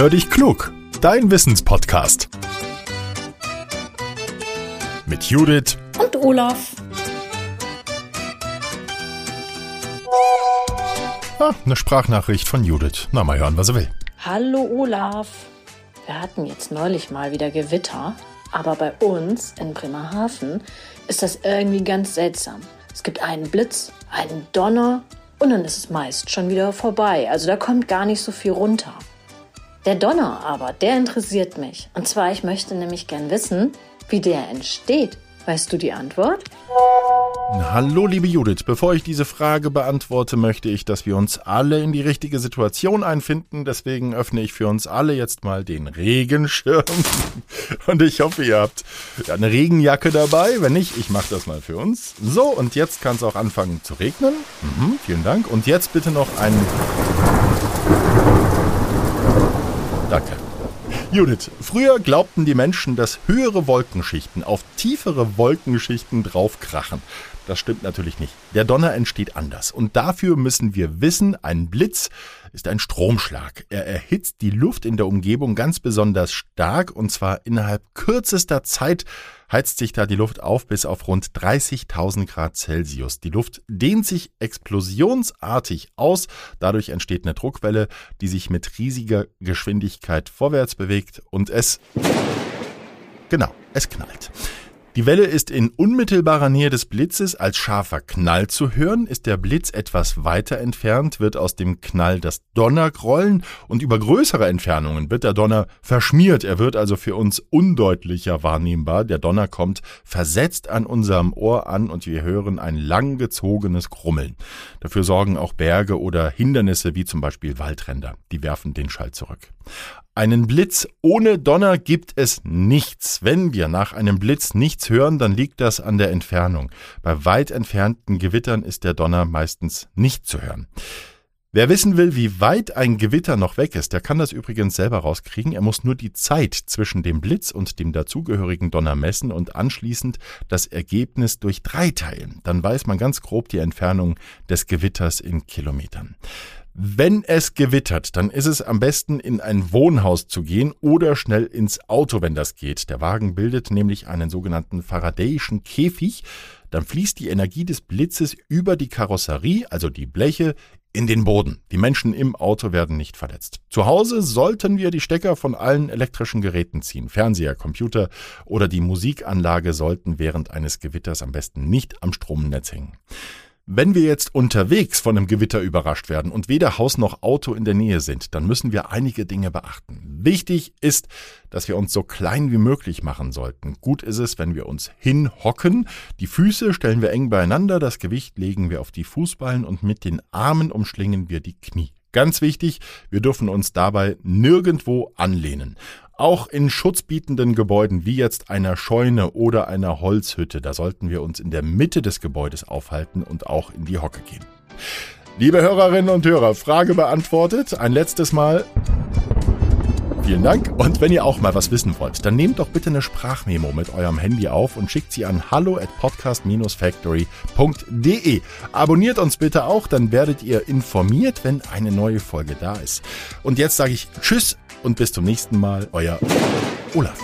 Hör dich klug, dein Wissenspodcast. Mit Judith und Olaf. Ah, eine Sprachnachricht von Judith. Na, mal hören, was er will. Hallo Olaf. Wir hatten jetzt neulich mal wieder Gewitter, aber bei uns in Bremerhaven ist das irgendwie ganz seltsam. Es gibt einen Blitz, einen Donner und dann ist es meist schon wieder vorbei. Also da kommt gar nicht so viel runter. Der Donner aber, der interessiert mich. Und zwar, ich möchte nämlich gern wissen, wie der entsteht. Weißt du die Antwort? Hallo, liebe Judith. Bevor ich diese Frage beantworte, möchte ich, dass wir uns alle in die richtige Situation einfinden. Deswegen öffne ich für uns alle jetzt mal den Regenschirm. Und ich hoffe, ihr habt eine Regenjacke dabei. Wenn nicht, ich mache das mal für uns. So, und jetzt kann es auch anfangen zu regnen. Mhm, vielen Dank. Und jetzt bitte noch ein Judith, früher glaubten die Menschen, dass höhere Wolkenschichten auf tiefere Wolkenschichten draufkrachen. Das stimmt natürlich nicht. Der Donner entsteht anders. Und dafür müssen wir wissen, ein Blitz ist ein Stromschlag. Er erhitzt die Luft in der Umgebung ganz besonders stark und zwar innerhalb kürzester Zeit heizt sich da die Luft auf bis auf rund 30.000 Grad Celsius. Die Luft dehnt sich explosionsartig aus. Dadurch entsteht eine Druckwelle, die sich mit riesiger Geschwindigkeit vorwärts bewegt und es, genau, es knallt. Die Welle ist in unmittelbarer Nähe des Blitzes als scharfer Knall zu hören. Ist der Blitz etwas weiter entfernt, wird aus dem Knall das Donnergrollen und über größere Entfernungen wird der Donner verschmiert. Er wird also für uns undeutlicher wahrnehmbar. Der Donner kommt versetzt an unserem Ohr an und wir hören ein langgezogenes Grummeln. Dafür sorgen auch Berge oder Hindernisse wie zum Beispiel Waldränder. Die werfen den Schall zurück. Einen Blitz ohne Donner gibt es nichts. Wenn wir nach einem Blitz nichts hören, dann liegt das an der Entfernung. Bei weit entfernten Gewittern ist der Donner meistens nicht zu hören. Wer wissen will, wie weit ein Gewitter noch weg ist, der kann das übrigens selber rauskriegen. Er muss nur die Zeit zwischen dem Blitz und dem dazugehörigen Donner messen und anschließend das Ergebnis durch drei teilen. Dann weiß man ganz grob die Entfernung des Gewitters in Kilometern. Wenn es gewittert, dann ist es am besten in ein Wohnhaus zu gehen oder schnell ins Auto, wenn das geht. Der Wagen bildet nämlich einen sogenannten Faradayischen Käfig. Dann fließt die Energie des Blitzes über die Karosserie, also die Bleche, in den Boden. Die Menschen im Auto werden nicht verletzt. Zu Hause sollten wir die Stecker von allen elektrischen Geräten ziehen. Fernseher, Computer oder die Musikanlage sollten während eines Gewitters am besten nicht am Stromnetz hängen. Wenn wir jetzt unterwegs von einem Gewitter überrascht werden und weder Haus noch Auto in der Nähe sind, dann müssen wir einige Dinge beachten. Wichtig ist, dass wir uns so klein wie möglich machen sollten. Gut ist es, wenn wir uns hinhocken. Die Füße stellen wir eng beieinander, das Gewicht legen wir auf die Fußballen und mit den Armen umschlingen wir die Knie. Ganz wichtig, wir dürfen uns dabei nirgendwo anlehnen. Auch in schutzbietenden Gebäuden wie jetzt einer Scheune oder einer Holzhütte, da sollten wir uns in der Mitte des Gebäudes aufhalten und auch in die Hocke gehen. Liebe Hörerinnen und Hörer, Frage beantwortet. Ein letztes Mal. Vielen Dank. Und wenn ihr auch mal was wissen wollt, dann nehmt doch bitte eine Sprachmemo mit eurem Handy auf und schickt sie an hallo at podcast-factory.de. Abonniert uns bitte auch, dann werdet ihr informiert, wenn eine neue Folge da ist. Und jetzt sage ich Tschüss und bis zum nächsten Mal, euer Olaf.